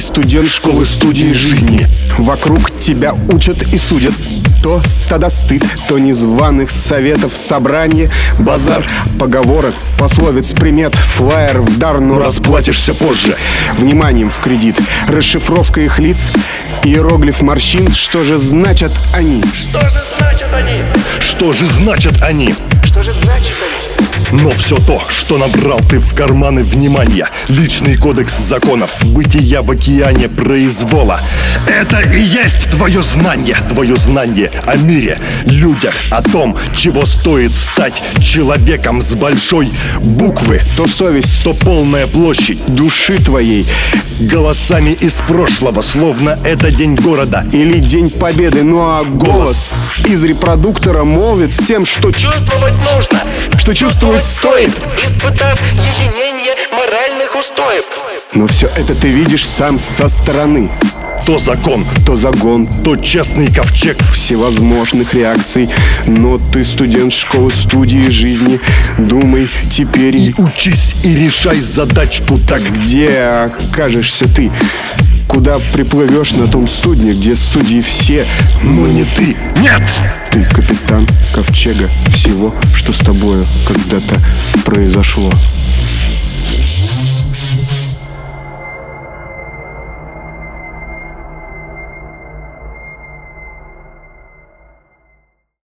студент школы студии жизни Вокруг тебя учат и судят то стада стыд, то незваных советов собрание Базар, поговорок, пословиц, примет Флайер в дар, но расплатишься позже Вниманием в кредит, расшифровка их лиц Иероглиф морщин, что же значат они? Что же значат они? Что же значат они? Что же значит они? Но все то, что набрал ты в карманы внимания. Личный кодекс законов, бытия в океане произвола. Это и есть твое знание. Твое знание о мире, людях О том, чего стоит стать человеком с большой буквы. То совесть, То полная площадь души твоей. Голосами из прошлого, словно это день города. Или день победы, ну а голос из репродуктора молвит всем, что Чувствовать нужно. Что чувствовать стоит Испытав единение моральных устоев. Но все это ты видишь сам со стороны. То закон, То загон. то честный ковчег. Всевозможных реакций. Но ты студент школы студии жизни. Думай теперь. И учись и решай задачку так. Где окажешься ты Куда приплывешь на том судне, где судьи все Но не ты, нет! Ты капитан ковчега всего, что с тобою когда-то произошло